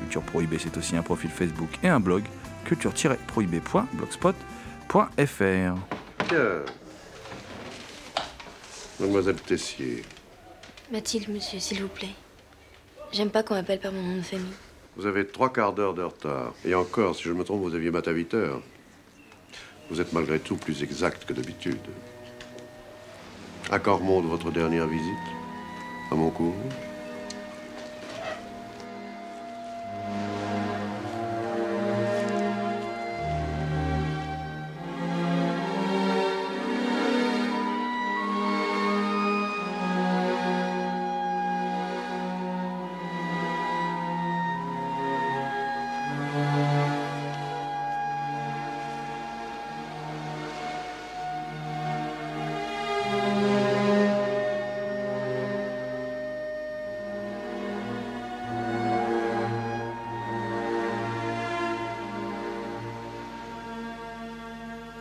Culture Prohibée, c'est aussi un profil Facebook et un blog culture-prohibée.blogspot.fr. Tiens. Mademoiselle Tessier, Mathilde, monsieur, s'il vous plaît. J'aime pas qu'on m'appelle par mon nom de famille. vous avez trois quarts d'heure de retard. Et encore, si je me trompe, vous aviez mat à 8 heures. Vous êtes malgré tout plus exact que d'habitude. À quand remonte votre dernière visite? À mon cours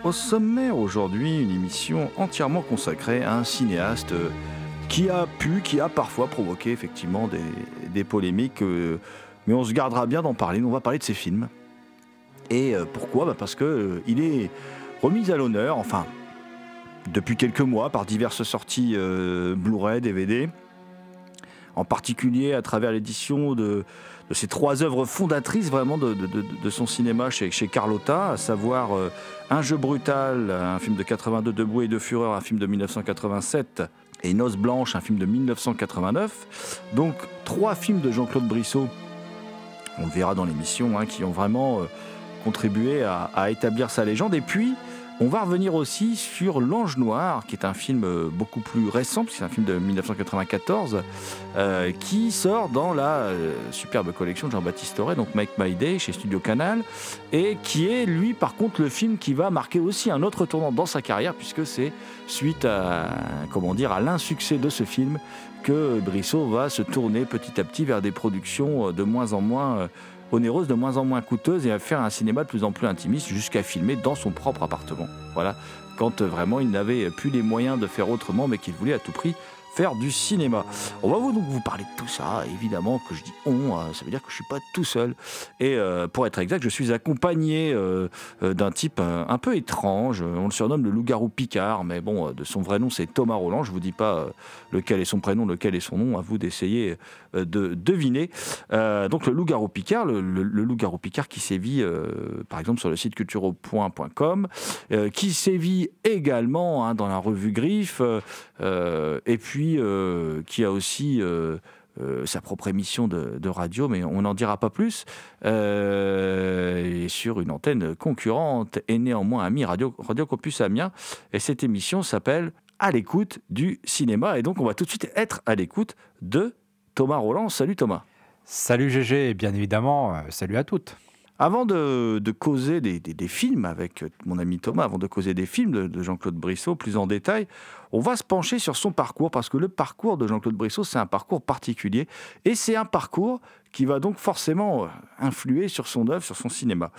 Au sommaire aujourd'hui, une émission entièrement consacrée à un cinéaste euh, qui a pu, qui a parfois provoqué effectivement des, des polémiques, euh, mais on se gardera bien d'en parler. On va parler de ses films. Et euh, pourquoi? Bah Parce que euh, il est remis à l'honneur, enfin, depuis quelques mois, par diverses sorties Blu-ray, DVD, en particulier à travers l'édition de, de ces trois œuvres fondatrices vraiment de, son cinéma chez, Carlotta, à savoir euh, Un jeu brutal, un film de 82 de Bouet et de Fureur, un film de 1987, et Noce blanche, un film de 1989. Donc trois films de Jean-Claude Brissot, on le verra dans l'émission, hein, qui ont vraiment euh, contribué à, à établir sa légende. Et puis, on va revenir aussi sur L'Ange Noir, qui est un film euh, beaucoup plus récent, puisque c'est un film de 1994, euh, qui sort dans la euh, superbe collection de Jean-Baptiste Auré, donc Make My Day chez Studio Canal, et qui est, lui, par contre, le film qui va marquer aussi un autre tournant dans sa carrière, puisque c'est suite à, comment dire, à l'insuccès de ce film que Brissot va se tourner petit à petit vers des productions de moins en moins onéreuses, de moins en moins coûteuses, et à faire un cinéma de plus en plus intimiste, jusqu'à filmer dans son propre appartement. Voilà, quand euh, vraiment il n'avait plus les moyens de faire autrement, mais qu'il voulait à tout prix faire du cinéma. On va vous donc vous parler de tout ça, évidemment que je dis on, euh, ça veut dire que je suis pas tout seul. Et euh, pour être exact, je suis accompagné euh, euh, d'un type un peu étrange. On le surnomme le loup-garou Picard, mais bon, de son vrai nom c'est Thomas Roland. Je vous dis pas lequel est son prénom, lequel est son nom, à vous d'essayer de deviner. Donc le loup-garou Picard, le, loup-garou Picard qui sévit par exemple sur le site cultureau.com, qui sévit également hein, dans la revue Griffe, et puis euh, qui a aussi euh, euh, sa propre émission de, radio, mais on n'en dira pas plus, et sur une antenne concurrente et néanmoins ami Radio, radio Campus Amiens. Et cette émission s'appelle À l'écoute du cinéma. Et donc on va tout de suite être à l'écoute de Thomas Roland. Salut Thomas. Salut GG, bien évidemment, salut à toutes. Avant de, causer des, films avec mon ami Thomas, avant de causer des films de, de Jean-Claude Brissot plus en détail, on va se pencher sur son parcours parce que le parcours de Jean-Claude Brissot, c'est un parcours particulier et c'est un parcours qui va donc forcément euh, influer sur son œuvre, sur son cinéma.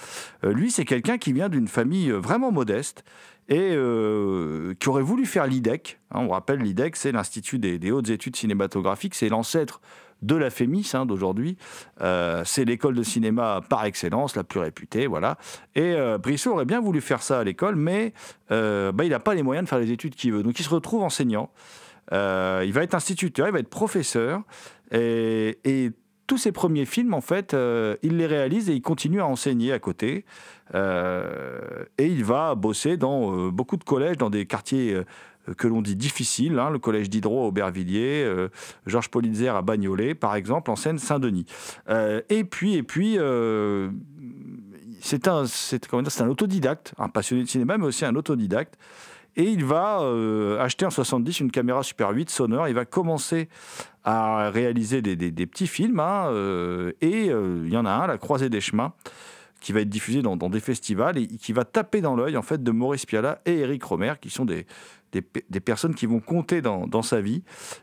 Euh, lui, c'est quelqu'un qui vient d'une famille euh, vraiment modeste et euh, qui aurait voulu faire l'IDEC. Hein, on rappelle, l'IDEC, c'est l'Institut des, des hautes études cinématographiques, c'est l'ancêtre de la FEMIS hein, d'aujourd'hui. Euh, c'est l'école de cinéma par excellence, la plus réputée, voilà. Et euh, Brissot aurait bien voulu faire ça à l'école, mais euh, bah, il n'a pas les moyens de faire les études qu'il veut. Donc il se retrouve enseignant. Il va être instituteur, il va être professeur. Et tous ses premiers films, en fait, euh, il les réalise et il continue à enseigner à côté. Euh, et il va bosser dans euh, beaucoup de collèges, dans des quartiers que l'on dit difficiles, hein, le collège d'Hydro à Aubervilliers, Georges Politzer à Bagnolet, par exemple, en Seine-Saint-Denis. Et puis, et puis c'est un, un autodidacte, un passionné de cinéma, mais aussi un autodidacte. Et il va euh, acheter en 70 une caméra Super 8 Sonore. Il va commencer à réaliser des, petits films. hein, euh, et euh, il y en a un, La Croisée des Chemins, qui va être diffusé dans, des festivals et qui va taper dans l'œil en fait de Maurice Pialat et Eric Romer, qui sont des, des, pe- des personnes qui vont compter dans, sa vie.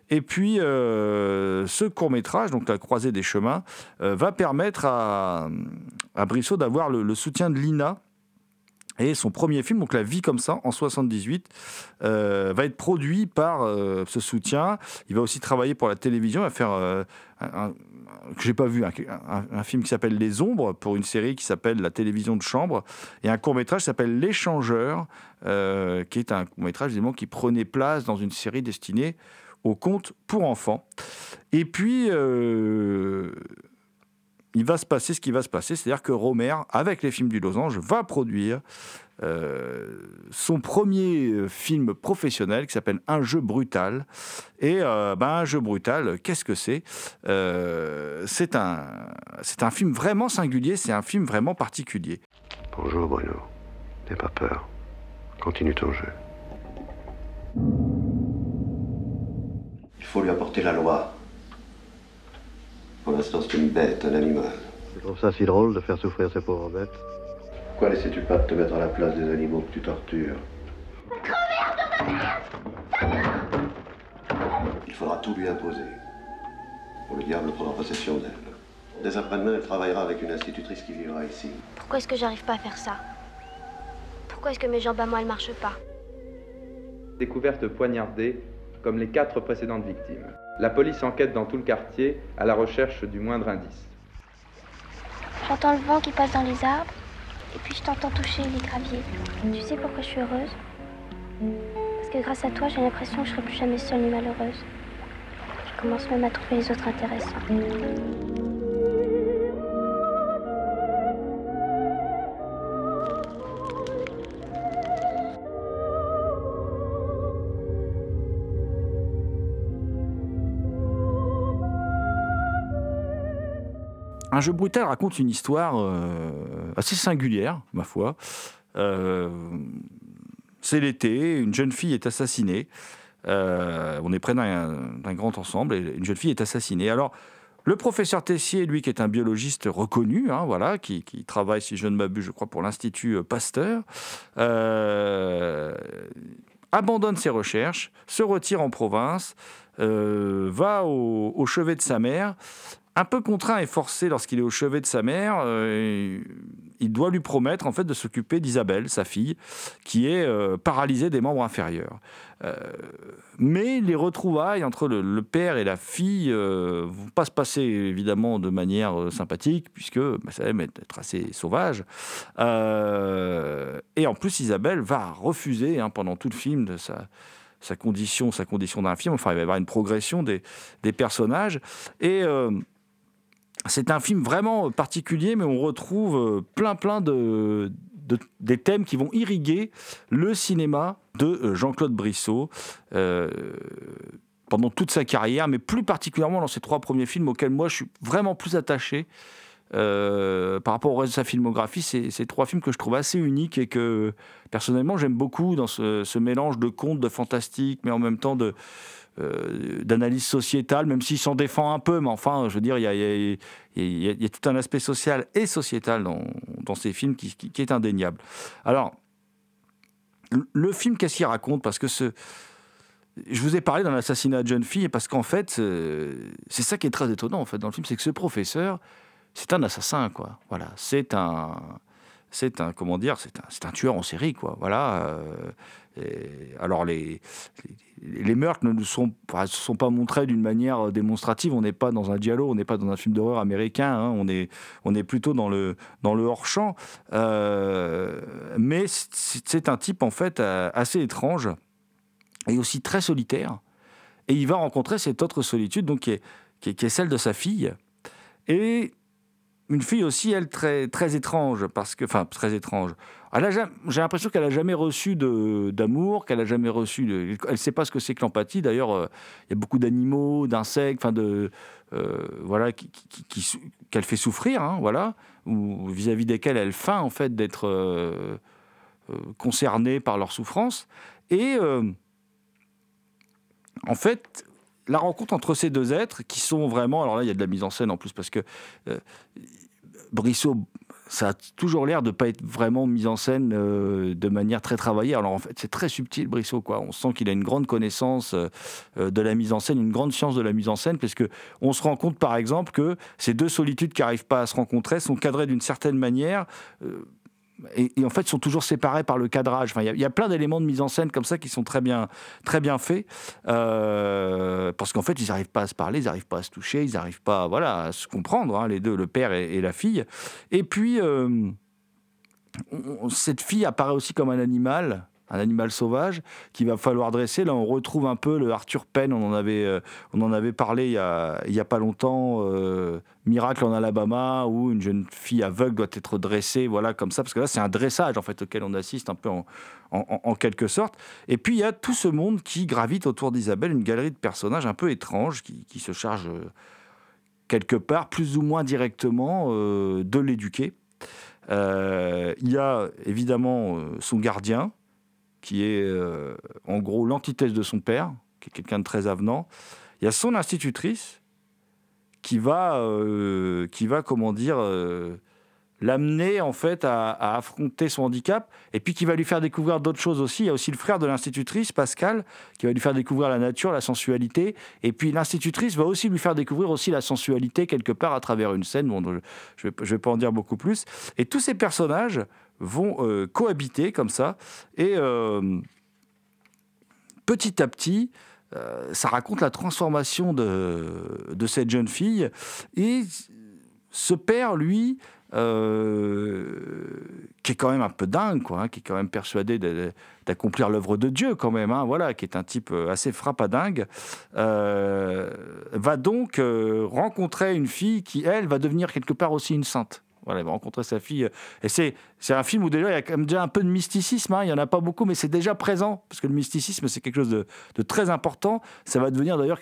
Et puis, ce court-métrage, donc La Croisée des Chemins, va permettre à, Brissot d'avoir le soutien de l'INA. Et son premier film, donc La vie comme ça, en 78, euh, va être produit par euh, ce soutien. Il va aussi travailler pour la télévision, il va faire euh, un, un- j'ai pas vu, un film qui s'appelle Les Ombres pour une série qui s'appelle La télévision de chambre et un court métrage qui s'appelle L'échangeur, euh, qui est un court métrage évidemment qui prenait place dans une série destinée aux contes pour enfants. Et puis euh, il va se passer ce qui va se passer, c'est-à-dire que Romer, avec les films du Losange, va produire euh, son premier euh, film professionnel qui s'appelle Un jeu brutal. Et euh, ben, un jeu brutal, qu'est-ce que c'est? Euh, C'est un, c'est un film vraiment singulier, c'est un film vraiment particulier. Bonjour Bruno. N'aie pas peur. Continue ton jeu. Il faut lui apporter la loi. Pour l'instant, c'est une bête, un animal. Tu trouves ça si drôle de faire souffrir ces pauvres bêtes Pourquoi laissais-tu pas te mettre à la place des animaux que tu tortures Il faudra tout lui imposer. Ou le diable prendra possession d'elle. Dès après-demain, elle travaillera avec une institutrice qui vivra ici. Pourquoi est-ce que j'arrive pas à faire ça? Pourquoi est-ce que mes jambes à moi elles marchent pas? Découverte poignardée, comme les quatre précédentes victimes. La police enquête dans tout le quartier à la recherche du moindre indice. J'entends le vent qui passe dans les arbres, et puis je t'entends toucher les graviers. Tu sais pourquoi je suis heureuse? Parce que grâce à toi, j'ai l'impression que je serai plus jamais seule ni malheureuse. Je commence même à trouver les autres intéressants. Un jeu brutal raconte une histoire euh, assez singulière, ma foi. Euh, c'est l'été, une jeune fille est assassinée. Euh, on est près d'un grand ensemble et une jeune fille est assassinée. Alors, le professeur Tessier, lui, qui est un biologiste reconnu, hein, voilà, qui, travaille, si je ne m'abuse, je crois, pour l'Institut Pasteur, abandonne ses recherches, se retire en province, va au chevet de sa mère, un peu contraint et forcé lorsqu'il est au chevet de sa mère, euh, il doit lui promettre en fait de s'occuper d'Isabelle, sa fille, qui est euh, paralysée des membres inférieurs. Euh, mais les retrouvailles entre le, père et la fille ne vont pas se passer évidemment de manière sympathique, puisque bah, ça va être assez sauvage. Et en plus, Isabelle va refuser hein, pendant tout le film de sa, sa condition, sa condition d'infirme. Enfin, il va y avoir une progression des, des personnages. Et c'est un film vraiment particulier, mais on retrouve euh, plein, plein de, de- des thèmes qui vont irriguer le cinéma de euh, Jean-Claude Brissot. euh, pendant toute sa carrière, mais plus particulièrement dans ses trois premiers films auxquels moi je suis vraiment plus attaché par rapport au reste de sa filmographie. C'est ces trois films que je trouve assez uniques et que personnellement j'aime beaucoup dans ce, ce mélange de contes, de fantastique, mais en même temps de, euh, d'analyse sociétale, même s'il s'en défend un peu, mais enfin, je veux dire, il y a, tout un aspect social et sociétal dans, ces films qui, est indéniable. Alors, le- le film, qu'est-ce qu'il raconte? Parce que ce, je vous ai parlé d'un assassinat de jeune fille, parce qu'en fait, euh, c'est ça qui est très étonnant en fait dans le film, c'est que ce professeur, c'est un assassin, quoi. Voilà, c'est un, c'est un comment dire, c'est un, un tueur en série, quoi. Voilà. euh, alors les, les, meurtres ne sont, pas- sont pas montrés d'une manière démonstrative. On n'est pas dans un dialogue, on n'est pas dans un film d'horreur américain. hein. On est, on est plutôt dans le, dans le hors champ. Euh, mais c'est un type en fait euh, assez étrange et aussi très solitaire. Et il va rencontrer cette autre solitude, donc qui est, qui est, qui est celle de sa fille. Et une fille aussi, elle, très, très étrange, parce que, enfin, très étrange. J'ai l'impression qu'elle a jamais reçu d'amour, qu'elle a jamais reçu de. Elle ne sait pas ce que c'est que l'empathie. D'ailleurs, euh, il y a beaucoup d'animaux, d'insectes, enfin de, euh, voilà, qui, qui- qu'elle fait souffrir, hein, voilà, ou vis-à-vis desquels elle feint en fait d'être euh, euh, concernée par leur souffrance. Et en fait, la rencontre entre ces deux êtres qui sont vraiment. Alors là, il y a de la mise en scène en plus parce que euh, Brissot, ça a toujours l'air de pas être vraiment mis en scène euh, de manière très travaillée. Alors en fait, c'est très subtil, Brissot. Quoi. On sent qu'il a une grande connaissance euh, de la mise en scène, une grande science de la mise en scène, parce que on se rend compte, par exemple, que ces deux solitudes qui n'arrivent pas à se rencontrer sont cadrées d'une certaine manière. Et, en fait sont toujours séparés par le cadrage. Enfin, il y a- plein d'éléments de mise en scène comme ça qui sont très bien, très bien faits, euh, parce qu'en fait ils n'arrivent pas à se parler, ils n'arrivent pas à se toucher, ils n'arrivent pas, voilà, à se comprendre, hein, les deux, le père et, la fille. Et puis euh, cette fille apparaît aussi comme un animal. Un animal sauvage qu'il va falloir dresser. Là, on retrouve un peu le Arthur Penn. On en avait, euh, on en avait parlé il y a, pas longtemps. euh, Miracle en Alabama, où une jeune fille aveugle doit être dressée, voilà, comme ça. Parce que là, c'est un dressage en fait auquel on assiste un peu en, quelque sorte. Et puis il y a tout ce monde qui gravite autour d'Isabelle, une galerie de personnages un peu étranges qui, se chargent euh, quelque part, plus ou moins directement, de l'éduquer. Il y a évidemment son gardien, qui est euh, en gros l'antithèse de son père, qui est quelqu'un de très avenant. Il y a son institutrice, qui va, euh, qui va comment dire, euh, l'amener en fait à, affronter son handicap, et puis qui va lui faire découvrir d'autres choses aussi. Il y a aussi le frère de l'institutrice, Pascal, qui va lui faire découvrir la nature, la sensualité, et puis l'institutrice va aussi lui faire découvrir aussi la sensualité quelque part à travers une scène. Bon, je ne vais pas en dire beaucoup plus. Et tous ces personnages vont euh, cohabiter comme ça, et euh, petit à petit, euh, ça raconte la transformation de, de cette jeune fille. Et ce père, lui, qui est quand même un peu dingue, quoi, hein, qui est quand même persuadé d'accomplir l'œuvre de Dieu, quand même, hein, voilà, qui est un type assez frappadingue, va donc rencontrer une fille qui, elle, va devenir quelque part aussi une sainte. Voilà, il va rencontrer sa fille. Et c'est, c'est un film où déjà il y a quand même déjà un peu de mysticisme. hein. Il n'y en a pas beaucoup, mais c'est déjà présent. Parce que le mysticisme, c'est quelque chose de, très important. Ça va devenir d'ailleurs,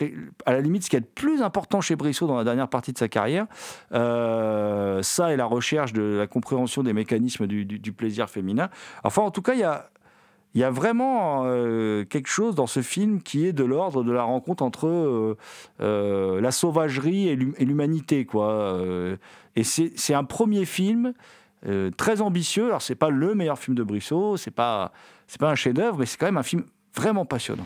à la limite, ce qui est le plus important chez Brissot dans la dernière partie de sa carrière. Euh, ça et la recherche de la compréhension des mécanismes du plaisir féminin. Enfin, en tout cas, il y a. Il y a vraiment euh, quelque chose dans ce film qui est de l'ordre de la rencontre entre euh, euh, la sauvagerie et l'hum- et l'humanité, quoi. Et c'est un premier film très ambitieux. Alors c'est pas le meilleur film de Brissot, c'est pas c'est pas un chef-d'œuvre, mais c'est quand même un film vraiment passionnant.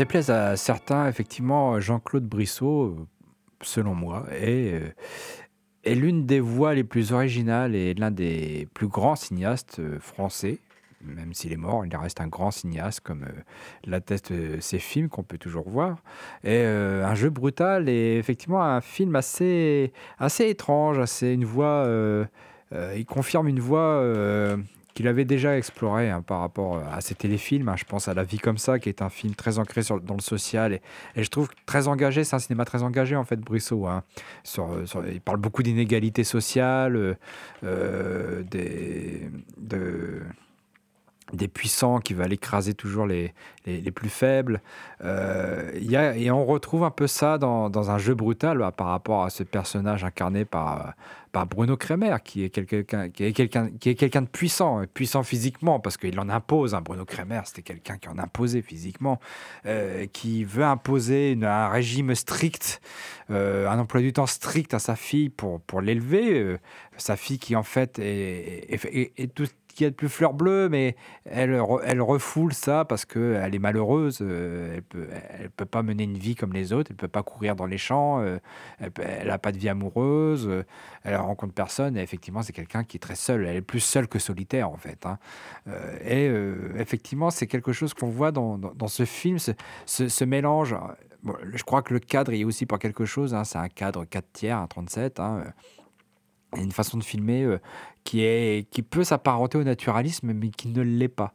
Déplaise à certains, effectivement, Jean-Claude Brissot, euh, selon moi, est, euh, est l'une des voix les plus originales et l'un des plus grands cinéastes euh, français. Même s'il est mort, il reste un grand cinéaste, comme l'attestent ses films qu'on peut toujours voir. Et un jeu brutal et effectivement un film assez, assez étrange, assez une voix. il confirme une voix qu'il avait déjà exploré hein, par rapport euh, à ses téléfilms. Hein. Je pense à La vie comme ça, qui est un film très ancré dans le social et, je trouve très engagé. C'est un cinéma très engagé en fait, Brissot. Hein. Sur, il parle beaucoup d'inégalités sociales, euh, euh, des, de, des puissants qui veulent écraser toujours les, les, plus faibles. Euh, y a, et on retrouve un peu ça dans, dans un jeu brutal bah, par rapport à ce personnage incarné par, par Bruno Kremer, qui est quelqu'un qui est de puissant, puissant physiquement parce qu'il en impose. Hein, Bruno Kremer, c'était quelqu'un qui en imposait physiquement, euh, qui veut imposer une, un régime strict, euh, un emploi du temps strict à sa fille pour pour l'élever. Euh, sa fille qui en fait est, est, qu'il y a de plus fleur bleue, mais elle, elle refoule ça parce qu'elle est malheureuse. Euh, elle peut, elle peut pas mener une vie comme les autres. Elle peut pas courir dans les champs. Euh, elle n'a pas de vie amoureuse. Euh, elle rencontre personne. Et effectivement, c'est quelqu'un qui est très seul. Elle est plus seule que solitaire, en fait. Hein. Et effectivement, c'est quelque chose qu'on voit dans, dans, ce film, ce, ce, mélange. je crois que le cadre est aussi pour quelque chose. Hein. C'est un cadre 4 tiers, un 37. Hein une façon de filmer euh, qui, est, qui peut s'apparenter au naturalisme, mais qui ne l'est pas.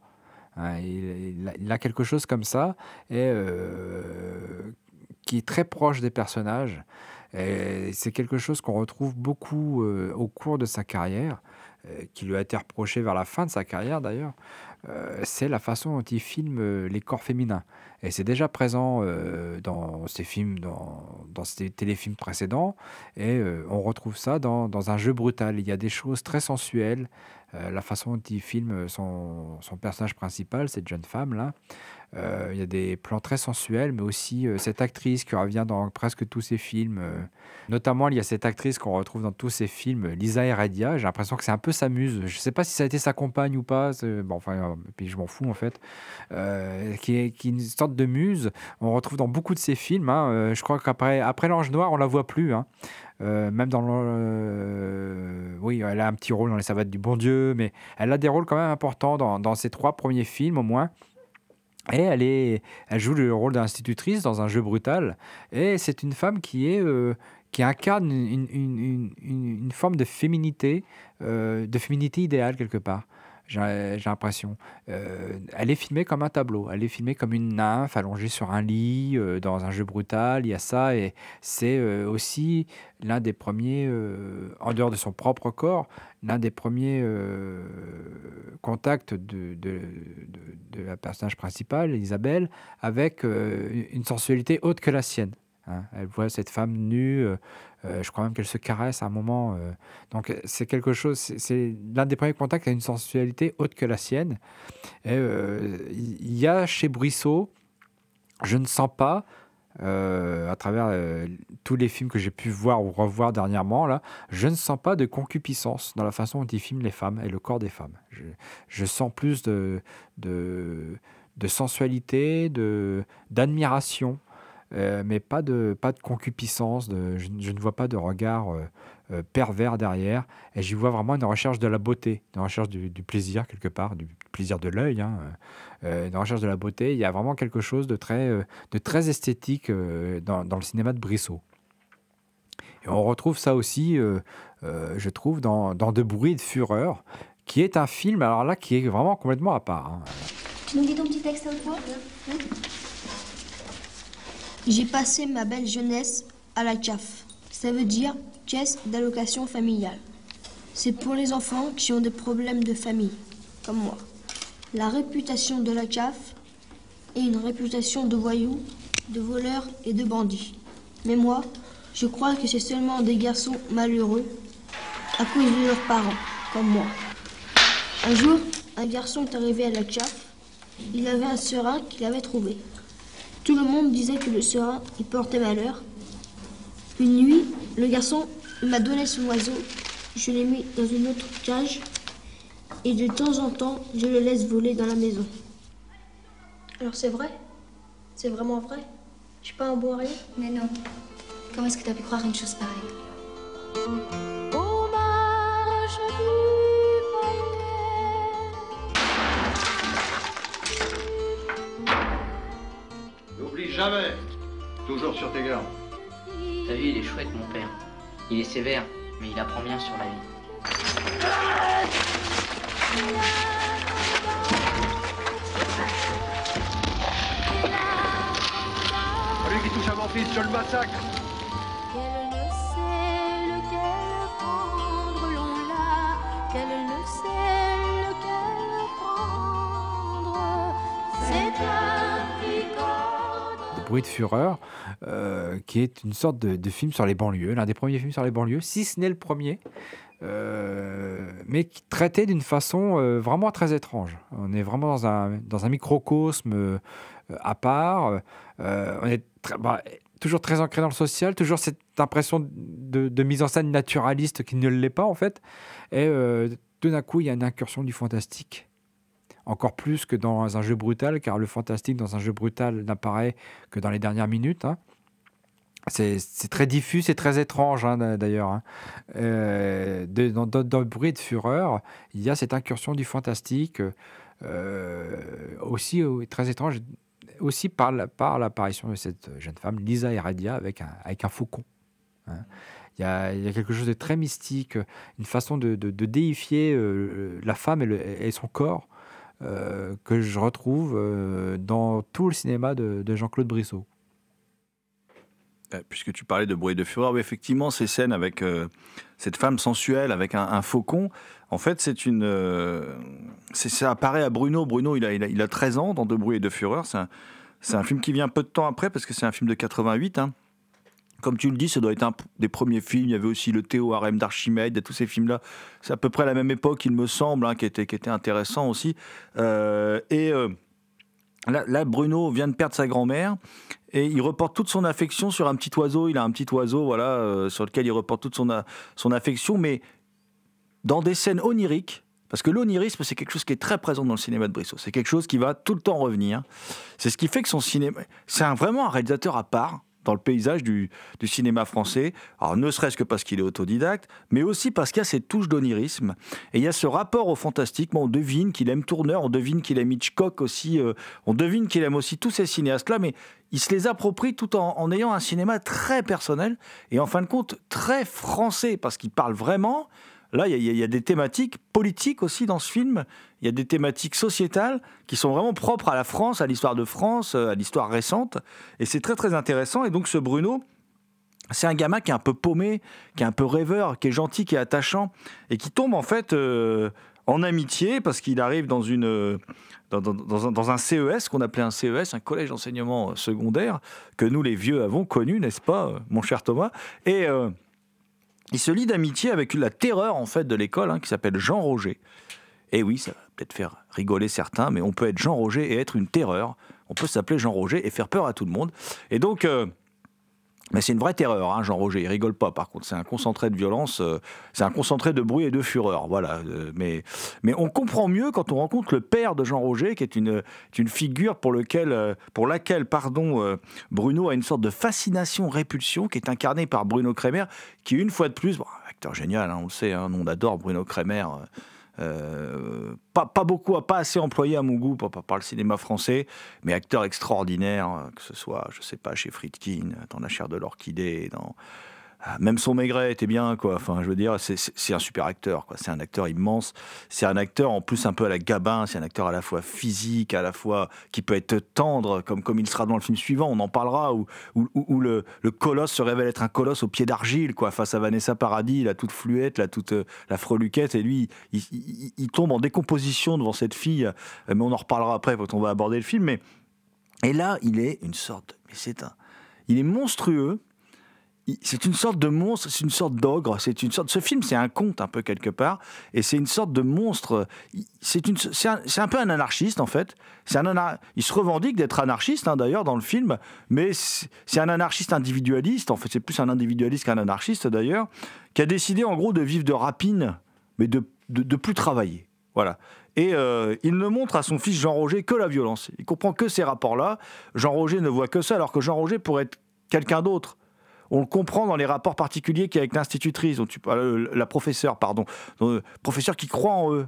Il, a, quelque chose comme ça, euh, qui est très proche des personnages. C'est quelque chose qu'on retrouve beaucoup euh, au cours de sa carrière, qui lui a été reproché vers la fin de sa carrière d'ailleurs. c'est la façon dont il filme les corps féminins. Et c'est déjà présent dans ces films, dans, dans ces téléfilms précédents. Et euh, on retrouve ça dans, dans, un jeu brutal. Il y a des choses très sensuelles. Euh, la façon dont il filme son, son personnage principal, cette jeune femme là, euh, il y a des plans très sensuels, mais aussi euh, cette actrice qui revient dans presque tous ses films. Notamment, il y a cette actrice qu'on retrouve dans tous ses films, Lisa Heredia. J'ai l'impression que c'est un peu sa muse. Je ne sais pas si ça a été sa compagne ou pas. Bon, enfin, puis je m'en fous en fait. qui, est, une sorte de muse. On retrouve dans beaucoup de ses films. Hein. je crois qu'après après, L'Ange Noir, on la voit plus. Hein. Même dans le. oui, elle a un petit rôle dans Les Savates du Bon Dieu, mais elle a des rôles quand même importants dans, dans ses trois premiers films au moins. Et elle, est, elle joue le rôle d'institutrice dans un jeu brutal. Et c'est une femme qui, est, euh, qui incarne une, une, une, une, forme de féminité, euh, de féminité idéale quelque part j'ai l'impression. Euh, elle est filmée comme un tableau, elle est filmée comme une nymphe allongée sur un lit, euh, dans un jeu brutal, il y a ça, et c'est euh, aussi l'un des premiers, en dehors de son propre corps, l'un des premiers contacts de, la personnage principale, Isabelle, avec une sensualité haute que la sienne. Hein. Elle voit cette femme nue, euh, je crois même qu'elle se caresse à un moment. Euh. donc c'est quelque chose, c'est l'un des premiers contacts à une sensualité haute que la sienne. Euh, il y a chez Brissot, je ne sens pas, à travers tous les films que j'ai pu voir ou revoir dernièrement, là, je ne sens pas de concupiscence dans la façon dont il filme les femmes et le corps des femmes. Je, sens plus de, de, de sensualité, d'admiration euh, mais pas de, pas de concupiscence, de, je, ne vois pas de regard euh, euh, pervers derrière, et j'y vois vraiment une recherche de la beauté, une recherche du, plaisir quelque part, du plaisir de l'œil, hein, une recherche de la beauté. Il y a vraiment quelque chose de très, de très esthétique dans, le cinéma de Brissot. Et on retrouve ça aussi, je trouve, dans, De bruit et de fureur, qui est un film, alors là, qui est vraiment complètement à part. Hein. Tu nous dis ton petit texte à haute J'ai passé ma belle jeunesse à la CAF. Ça veut dire caisse d'allocation familiale. C'est pour les enfants qui ont des problèmes de famille, comme moi. La réputation de la CAF est une réputation de voyous, de voleurs et de bandits. Mais moi, je crois que c'est seulement des garçons malheureux à cause de leurs parents, comme moi. Un jour, un garçon est arrivé à la CAF. Il avait un serin qu'il avait trouvé. Tout le monde disait que le serin y portait malheur. Une nuit, le garçon m'a donné son oiseau. Je l'ai mis dans une autre cage. Et de temps en temps, je le laisse voler dans la maison. Alors c'est vrai? C'est vraiment vrai? Je suis pas un bon rien Mais non. Comment est-ce que tu as pu croire une chose pareille? Jamais. Toujours sur tes gardes. T'as vu, il est chouette, mon père. Il est sévère, mais il apprend bien sur la vie. Celui qui touche à mon fils, je le massacre. Bruits de fureur, euh, qui est une sorte de, film sur les banlieues, l'un des premiers films sur les banlieues, si ce n'est le premier, euh, mais qui d'une façon euh, vraiment très étrange. On est vraiment dans un, dans un microcosme à part. On est bah, toujours très ancré dans le social, toujours cette impression de, de mise en scène naturaliste qui ne l'est pas en fait. Et tout d'un coup, il y a une incursion du fantastique encore plus que dans un jeu brutal, car le fantastique dans un jeu brutal n'apparaît que dans les dernières minutes. hein. C'est très diffus, c'est très étrange hein, d'a- d'ailleurs. hein. Euh, dans, dans- bruit de fureur, il y a cette incursion du fantastique, euh, aussi euh, très étrange, aussi par la- par l'apparition de cette jeune femme, Lisa Heredia, avec un, avec un faucon. Il y, a, quelque chose de très mystique, une façon de, déifier la femme et son corps euh, que je retrouve euh, dans tout le cinéma de, de Jean-Claude Brissot. Euh, Puisque tu parlais de bruit de fureur, effectivement, ces scènes avec cette femme sensuelle, avec un, faucon, en fait, c'est une. ça apparaît à Bruno. Bruno, il a, il a, il a 13 ans dans De bruit et de fureur. C'est un, c'est un film qui vient peu de temps après, parce que c'est un film de 88. hein. Comme tu le dis, ça doit être un des premiers films. Il y avait aussi le Théo Harem d'Archimède, tous ces films-là. C'est à peu près la même époque, il me semble, hein, qui, était, intéressant aussi. Euh, et. euh, Là, Bruno vient de perdre sa grand-mère et il reporte toute son affection sur un petit oiseau. Il a un petit oiseau, voilà, euh, sur lequel il reporte toute son, son affection, mais dans des scènes oniriques. Parce que l'onirisme, c'est quelque chose qui est très présent dans le cinéma de Brissot. C'est quelque chose qui va tout le temps revenir. C'est ce qui fait que son cinéma. C'est vraiment un réalisateur à part dans le paysage du, cinéma français. Alors, ne serait-ce que parce qu'il est autodidacte, mais aussi parce qu'il y a cette touche d'onirisme. Et il y a ce rapport au fantastique. Moi, on devine qu'il aime Tourneur, on devine qu'il aime Hitchcock aussi, euh, on devine qu'il aime aussi tous ces cinéastes-là, mais il se les approprie tout en ayant un cinéma très personnel et en fin de compte très français, parce qu'il parle vraiment. Là, il y, a- des thématiques politiques aussi dans ce film. Il y a des thématiques sociétales qui sont vraiment propres à la France, à l'histoire de France, euh, à l'histoire récente. Et c'est très très intéressant. Et donc ce Bruno, c'est un gamin qui est un peu paumé, qui est un peu rêveur, qui est gentil, qui est attachant, et qui tombe en fait euh, en amitié parce qu'il arrive dans une euh, dans, un, un CES qu'on appelait un CES, un collège d'enseignement secondaire que nous les vieux avons connu, n'est-ce pas, mon cher Thomas Et il se lie d'amitié avec la terreur en fait de l'école, hein, qui s'appelle Jean Roger. Et oui, ça va peut-être faire rigoler certains, mais on peut être Jean Roger et être une terreur. On peut s'appeler Jean Roger et faire peur à tout le monde. Et donc, euh, mais c'est une vraie terreur, hein, Jean Roger. Il rigole pas, par contre. C'est un concentré de violence, euh, c'est un concentré de bruit et de fureur. Voilà. Euh, mais, mais on comprend mieux quand on rencontre le père de Jean Roger, qui est une, figure pour, lequel, euh, pour laquelle pardon, Bruno a une sorte de fascination-répulsion, qui est incarnée par Bruno Kremer, qui, une fois de plus, acteur génial, hein, on le sait, hein, on adore Bruno Kremer. Euh, pas, pas beaucoup, pas assez employé à mon goût par, le cinéma français, mais acteur extraordinaire, euh, que ce soit, je sais pas, chez Friedkin, dans La chair de l'orchidée, dans, même son maigret était bien, quoi. Enfin, je veux dire, c'est- un super acteur, quoi. C'est un acteur immense. C'est un acteur en plus un peu à la Gabin. C'est un acteur à la fois physique, à la fois qui peut être tendre, comme comme il sera dans le film suivant. On en parlera où où, le, colosse se révèle être un colosse au pied d'argile, quoi, face à Vanessa Paradis, la toute fluette, la toute euh, la freluquette, et lui, il, il- il tombe en décomposition devant cette fille. euh, Mais on en reparlera après quand on va aborder le film. Mais et là, il est une sorte, mais c'est un, il est monstrueux. C'est une sorte de monstre, c'est une sorte d'ogre, c'est une sorte. Ce film, c'est un conte un peu quelque part, et c'est une sorte de monstre. C'est un, peu un anarchiste en fait. C'est un il se revendique d'être anarchiste hein, d'ailleurs dans le film, mais c'est un anarchiste individualiste. En fait, c'est plus un individualiste qu'un anarchiste d'ailleurs, qui a décidé en gros de vivre de rapine, mais de de, de plus travailler. Voilà. Et euh, il ne montre à son fils Jean-Roger que la violence. Il comprend que ces rapports-là. Jean-Roger ne voit que ça, alors que Jean-Roger pourrait être quelqu'un d'autre. On le comprend dans les rapports particuliers qu'il y a avec l'institutrice, euh, la professeure, pardon, euh, professeur qui croit en eux.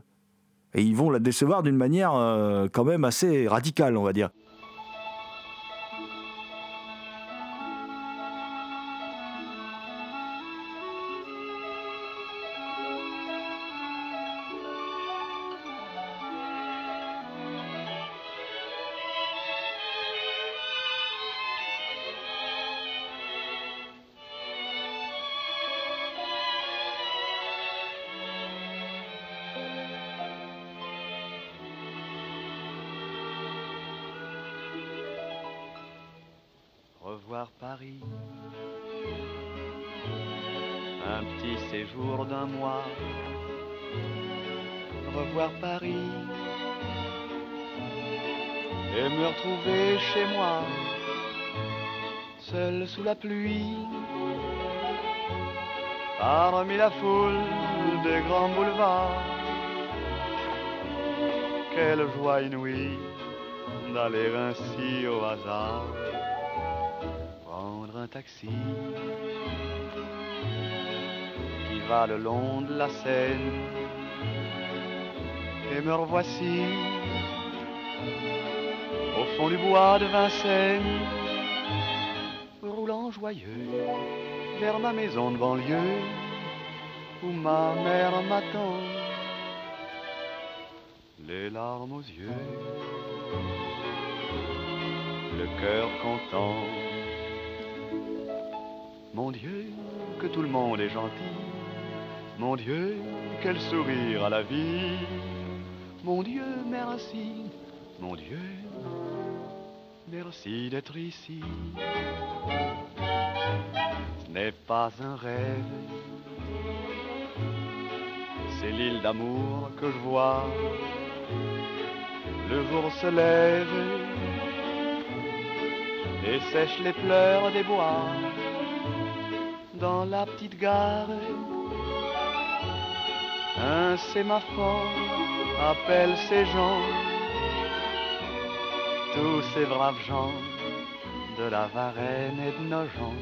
Et ils vont la décevoir d'une manière euh, quand même assez radicale, on va dire. Un petit séjour d'un mois. Revoir Paris. Et me retrouver chez moi. Seul sous la pluie. Parmi la foule des grands boulevards. Quelle joie inouïe d'aller ainsi au hasard prendre un taxi qui va le long de la Seine. Et me revoici au fond du bois de Vincennes, roulant joyeux vers ma maison de banlieue où ma mère m'attend, les larmes aux yeux, le cœur content. Mon Dieu, que tout le monde est gentil. Mon Dieu, quel sourire à la vie. Mon Dieu, merci. Mon Dieu, merci d'être ici. Ce n'est pas un rêve. C'est l'île d'amour que je vois. Le jour se lève et sèche les pleurs des bois dans la petite gare. Un sémaphore appelle ces gens, tous ces braves gens de la Varenne et de Nogent.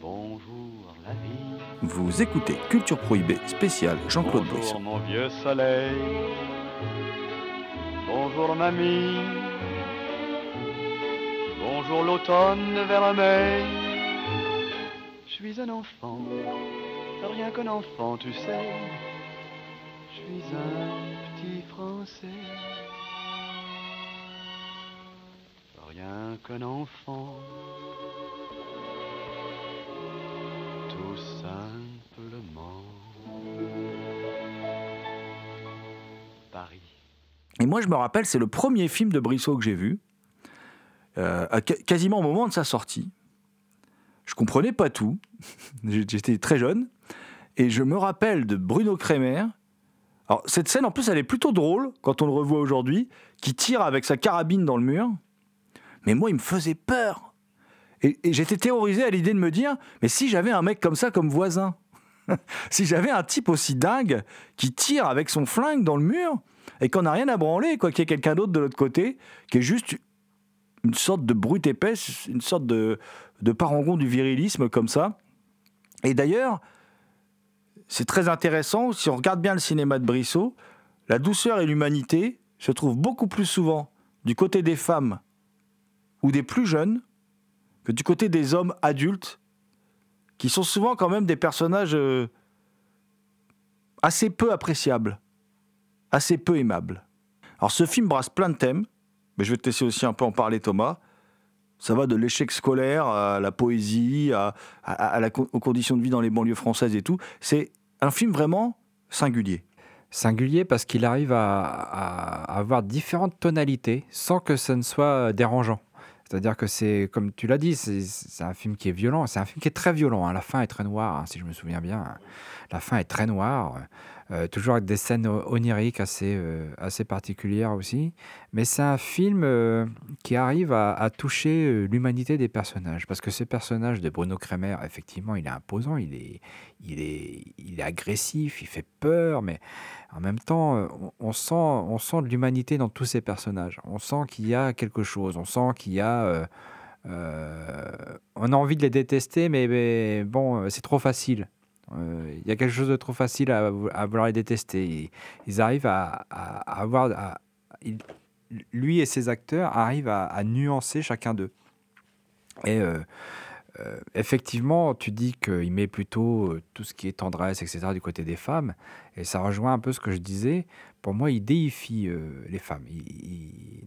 Bonjour la vie, Vous écoutez Culture Prohibée spéciale Jean-Claude Brisson. bonjour mon vieux soleil, bonjour mamie, bonjour l'automne vers mai. Je suis un enfant, rien qu'un enfant, tu sais. Je suis un petit Français. Rien qu'un enfant, tout simplement. Paris. Et moi, je me rappelle, c'est le premier film de Brissot que j'ai vu, euh, quasiment au moment de sa sortie. Je comprenais pas tout. J'étais très jeune. Et je me rappelle de Bruno Kremer. Alors, cette scène, en plus, elle est plutôt drôle quand on le revoit aujourd'hui, qui tire avec sa carabine dans le mur. Mais moi, il me faisait peur. Et, j'étais terrorisé à l'idée de me dire, mais si j'avais un mec comme ça comme voisin, si j'avais un type aussi dingue qui tire avec son flingue dans le mur et qu'on n'a rien à branler, quoi qu'il y ait quelqu'un d'autre de l'autre côté, qui est juste une sorte de brute épaisse, une sorte de, de parangon du virilisme comme ça. Et d'ailleurs, c'est très intéressant, si on regarde bien le cinéma de Brissot, la douceur et l'humanité se trouvent beaucoup plus souvent du côté des femmes ou des plus jeunes que du côté des hommes adultes qui sont souvent quand même des personnages euh, assez peu appréciables, assez peu aimables. Alors ce film brasse plein de thèmes, mais je vais te laisser aussi un peu en parler Thomas. Ça va de l'échec scolaire à la poésie, à, aux conditions de vie dans les banlieues françaises et tout. C'est un film vraiment singulier. Singulier parce qu'il arrive à, avoir différentes tonalités sans que ça ne soit dérangeant. C'est-à-dire que c'est, comme tu l'as dit, c'est un film qui est violent. C'est un film qui est très violent. hein. La fin est très noire, hein, si je me souviens bien. La fin est très noire. Euh, toujours avec des scènes oniriques assez, euh, assez particulières aussi. Mais c'est un film euh, qui arrive à, toucher l'humanité des personnages. Parce que ce personnage de Bruno Kremer, effectivement, il est imposant, il est, il est, il est agressif, il fait peur, mais en même temps, on, sent, on sent de l'humanité dans tous ces personnages. On sent qu'il y a quelque chose, on sent qu'il y a... on a envie de les détester, mais, bon, c'est trop facile. Euh, Il y a quelque chose de trop facile à, vou- à vouloir les détester. Ils, arrivent à, avoir... lui et ses acteurs arrivent à, nuancer chacun d'eux. Et euh, euh, effectivement, tu dis qu'il met plutôt tout ce qui est tendresse, etc., du côté des femmes. Et ça rejoint un peu ce que je disais. Pour moi, il déifie les femmes.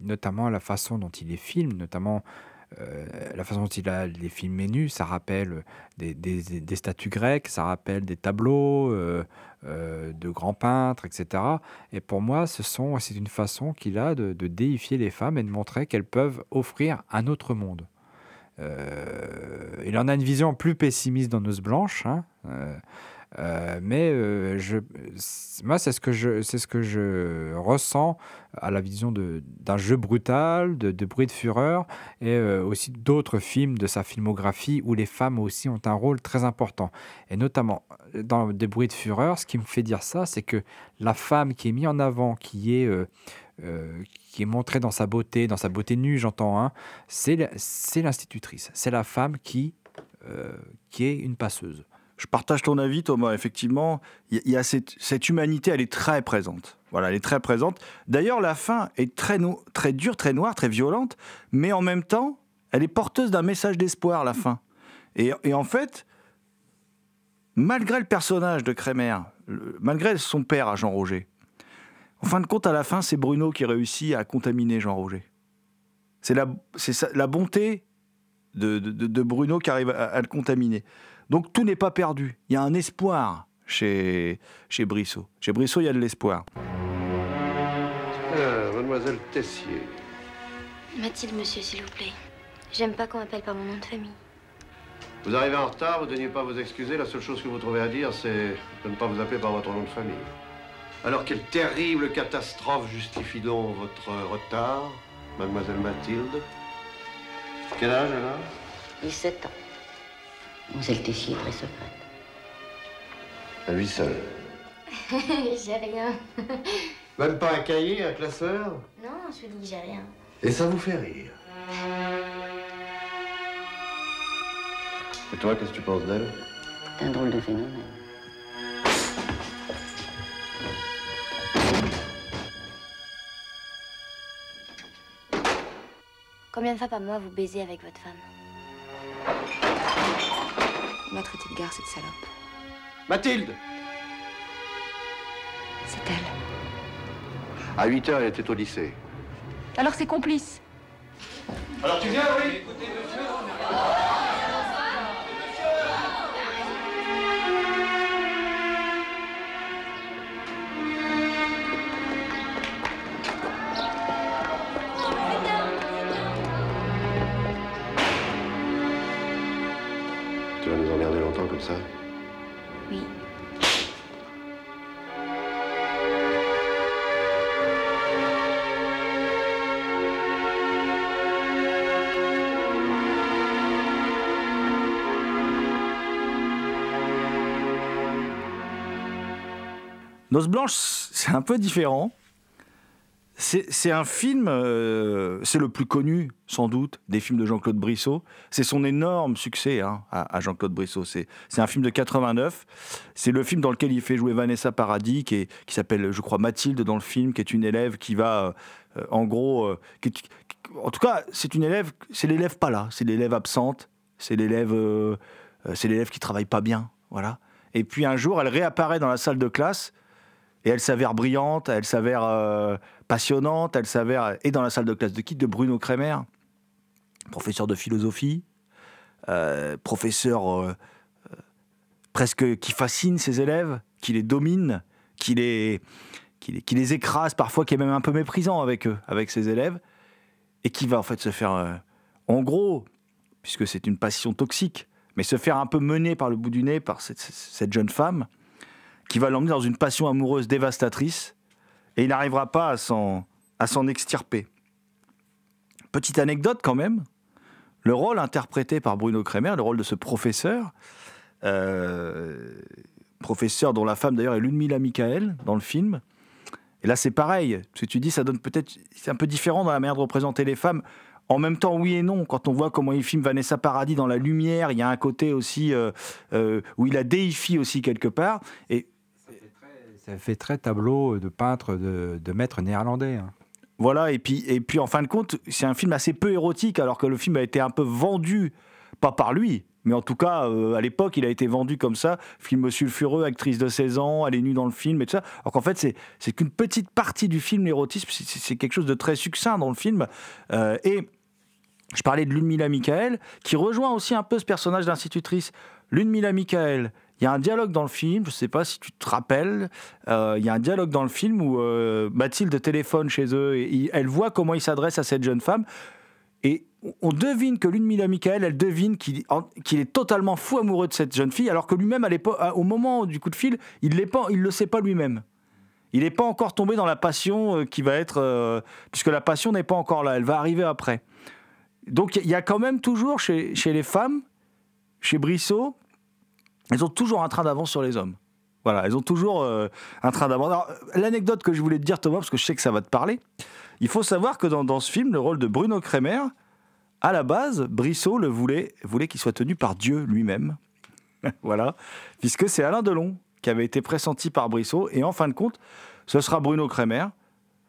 Notamment la façon dont il les filme, notamment euh, la façon dont il a les filmés nus. Ça rappelle des, statues grecques, ça rappelle des tableaux euh, euh, de grands peintres, etc. Et pour moi, ce sont, c'est une façon qu'il a de, déifier les femmes et de montrer qu'elles peuvent offrir un autre monde. Il en a une vision plus pessimiste dans Noces Blanches, hein, mais euh, je, c'est- moi, c'est ce, que je, ressens à la vision d'un jeu brutal, de, de bruit de fureur, et euh, aussi d'autres films de sa filmographie où les femmes aussi ont un rôle très important. Et notamment dans Des bruits de fureur, ce qui me fait dire ça, c'est que la femme qui est mise en avant, qui est, euh, euh, montrée dans sa beauté, dans sa beauté nue, j'entends, hein, c'est l'institutrice. C'est la femme euh, qui est une passeuse. Je partage ton avis, Thomas. Effectivement, il y, a cette, humanité, elle est très présente. Voilà, elle est très présente. D'ailleurs, la fin est très, très dure, très noire, très violente, mais en même temps, elle est porteuse d'un message d'espoir, la fin. Et, en fait, malgré le personnage de Kremer, le- malgré son père à Jean Roger, en fin de compte, à la fin, c'est Bruno qui réussit à contaminer Jean Roger. C'est la, bonté de, Bruno qui arrive à le contaminer. Donc tout n'est pas perdu. Il y a un espoir chez, chez Brissot. Chez Brissot, il y a de l'espoir. Ah, mademoiselle Tessier. Mathilde, monsieur, s'il vous plaît. J'aime pas qu'on m'appelle par mon nom de famille. Vous arrivez en retard, vous ne daignez pas vous excuser. La seule chose que vous trouvez à dire, c'est de ne pas vous appeler par votre nom de famille. Alors, quelle terrible catastrophe justifie donc votre retard, mademoiselle Mathilde? Quel âge elle a 17 ans. Mademoiselle Tessier est très secrète. À lui seul. j'ai rien. Même pas un cahier, un classeur? Non, je vous dis que j'ai rien. Et ça vous fait rire? Et toi, qu'est-ce que tu penses d'elle? C'est un drôle de phénomène. Combien de fois par mois vous baisez avec votre femme? On m'a traité de gare, cette salope. Mathilde C'est elle. À 8 heures, elle était au lycée. Alors c'est complice. Alors tu viens, oui Tu Noces Blanches, c'est un peu différent. C'est un film, euh, c'est le plus connu, sans doute, des films de Jean-Claude Brissot. C'est son énorme succès hein, à, Jean-Claude Brissot. C'est un film de 89. C'est le film dans lequel il fait jouer Vanessa Paradis, qui, s'appelle, je crois, Mathilde dans le film, qui est une élève qui va, euh, en gros, euh, qui en tout cas, c'est une élève, c'est l'élève pas là, c'est l'élève absente, c'est l'élève c'est l'élève qui travaille pas bien, voilà. Et puis un jour, elle réapparaît dans la salle de classe et elle s'avère brillante, elle s'avère euh, passionnante, elle s'avère et dans la salle de classe de qui De Bruno Kremer, professeur de philosophie, euh, professeur euh, euh, presque qui fascine ses élèves, qui les domine, qui les, qui les, qui les écrase parfois, qui est même un peu méprisant avec eux, avec ses élèves, et qui va en fait se faire, euh, en gros, puisque c'est une passion toxique, mais se faire un peu mener par le bout du nez par cette jeune femme, qui va l'emmener dans une passion amoureuse dévastatrice, et il n'arrivera pas à s'en, à s'en extirper. Petite anecdote quand même, le rôle interprété par Bruno Kremer, le rôle de ce professeur, euh, professeur dont la femme d'ailleurs est Ludmila Michael dans le film. Et là c'est pareil, ce que tu dis, ça donne peut-être, c'est un peu différent dans la manière de représenter les femmes. En même temps, oui et non. Quand on voit comment il filme Vanessa Paradis dans la lumière, il y a un côté aussi euh, euh, où il la déifie aussi quelque part. Et Ça fait très tableau de peintre, de, maître néerlandais. hein. Voilà, et puis, et puis en fin de compte, c'est un film assez peu érotique, alors que le film a été un peu vendu, pas par lui, mais en tout cas, euh, à l'époque, il a été vendu comme ça, film sulfureux, actrice de 16 ans, elle est nue dans le film, et tout ça. Alors qu'en fait, c'est, qu'une petite partie du film, l'érotisme, c'est quelque chose de très succinct dans le film. Euh, et je parlais de Ludmila Michael, qui rejoint aussi un peu ce personnage d'institutrice. Ludmila Michael, il y a un dialogue dans le film, je ne sais pas si tu te rappelles, euh, il y a un dialogue dans le film où euh, Mathilde téléphone chez eux et elle voit comment il s'adresse à cette jeune femme. Et on- devine que Ludmila Michael, elle devine qu'il est totalement fou amoureux de cette jeune fille, alors que lui-même, au moment du coup de fil, il ne le sait pas lui-même. Il n'est pas encore tombé dans la passion euh, qui va être... puisque la passion n'est pas encore là, elle va arriver après. Donc il y a quand même toujours chez les femmes, chez Brissot, elles ont toujours un train d'avance sur les hommes. Voilà, elles ont toujours euh, un train d'avance. Alors, L'anecdote que je voulais te dire, Thomas, parce que je sais que ça va te parler, il faut savoir que dans, dans ce film, le rôle de Bruno Kremer, à la base, Brissot le voulait, voulait qu'il soit tenu par Dieu lui-même. voilà, puisque c'est Alain Delon qui avait été pressenti par Brissot, et en fin de compte, ce sera Bruno Kremer,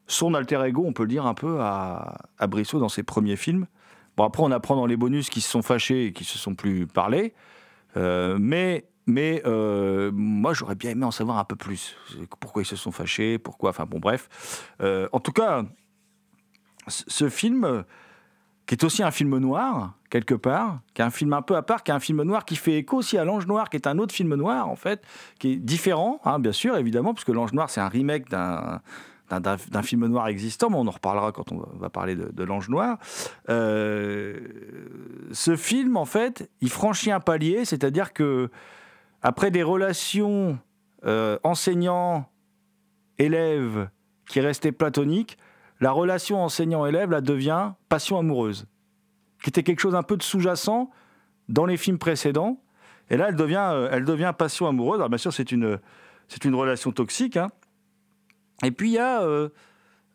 son alter ego, on peut le dire un peu, à, à Brissot dans ses premiers films. Bon, après, on apprend dans les bonus qu'ils se sont fâchés et qu'ils se sont plus parlé. Euh, mais mais euh, moi, j'aurais bien aimé en savoir un peu plus. Pourquoi ils se sont fâchés, pourquoi. Enfin, bon, bref. Euh, en tout cas, ce film, qui est aussi un film noir, quelque part, qui est un film un peu à part, qui est un film noir qui fait écho aussi à L'Ange Noir, qui est un autre film noir, en fait, qui est différent, hein, bien sûr, évidemment, parce que L'Ange Noir, c'est un remake d'un d'un- film noir existant, mais on en reparlera quand on va- parler de, de l'Ange Noir. Euh, ce film, en fait, il franchit un palier, c'est-à-dire que après des relations euh, enseignant-élève qui restaient platoniques, la relation enseignant-élève là devient passion amoureuse, qui était quelque chose un peu de sous-jacent dans les films précédents. Et là, elle devient, euh, elle devient passion amoureuse. Alors bien sûr, c'est une, c'est une relation toxique. hein. Et puis il y a, euh,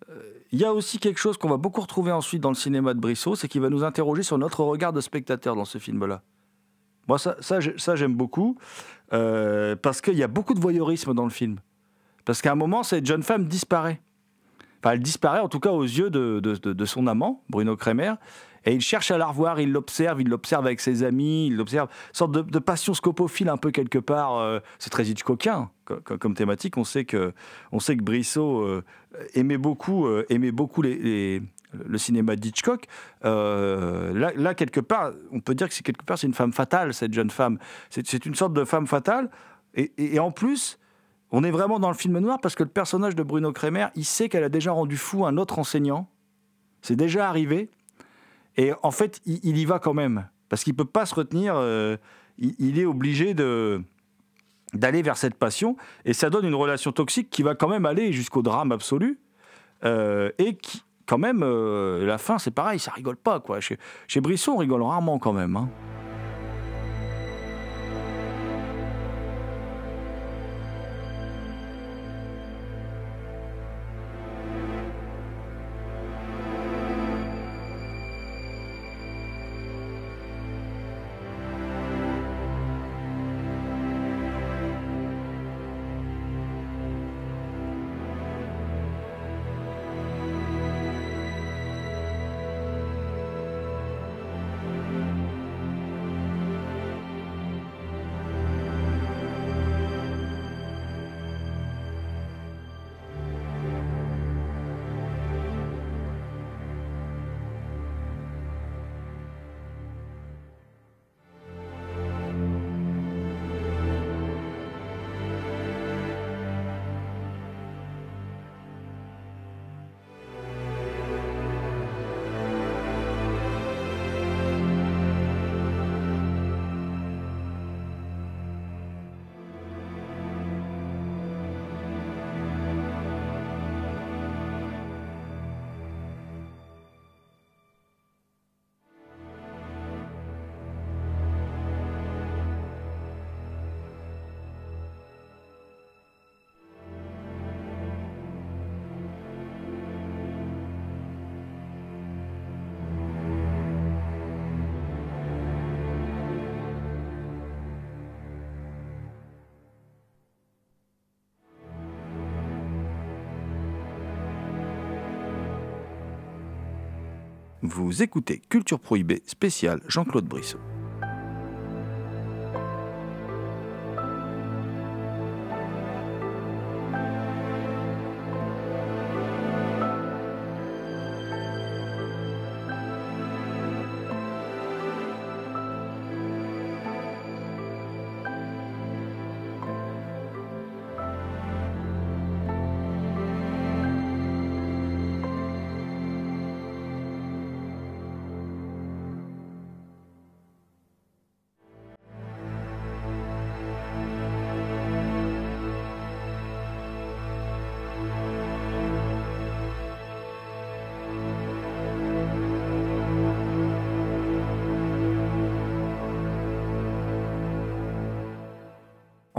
euh, y a aussi quelque chose qu'on va beaucoup retrouver ensuite dans le cinéma de Brissot, c'est qu'il va nous interroger sur notre regard de spectateur dans ce film-là. Moi, ça, j'aime beaucoup, euh, parce qu'il y a beaucoup de voyeurisme dans le film. Parce qu'à un moment, cette jeune femme disparaît. Elle disparaît en tout cas aux yeux de, son amant, Bruno Kremer, et il cherche à la revoir, il l'observe, il l'observe avec ses amis, il l'observe, sorte de, passion scopophile un peu quelque part. euh, c'est très Hitchcockien co- co- comme, thématique. On sait que, sait que Brissot euh, aimait beaucoup, aimait beaucoup les- le cinéma d'Hitchcock. Euh, là, là, quelque part, on peut dire que c'est quelque part c'est une femme fatale, cette jeune femme. C'est une sorte de femme fatale. Et, en plus, on est vraiment dans le film noir parce que le personnage de Bruno Kremer, il sait qu'elle a déjà rendu fou un autre enseignant. C'est déjà arrivé. Et en fait, il, y va quand même. Parce qu'il ne peut pas se retenir. euh, il, il est obligé de d'aller vers cette passion. Et ça donne une relation toxique qui va quand même aller jusqu'au drame absolu. Euh, et qui, quand même, euh, la fin, c'est pareil, ça rigole pas. quoi. Chez, Brisson, on rigole rarement quand même. hein. Vous écoutez Culture Prohibée spécial Jean-Claude Brissot.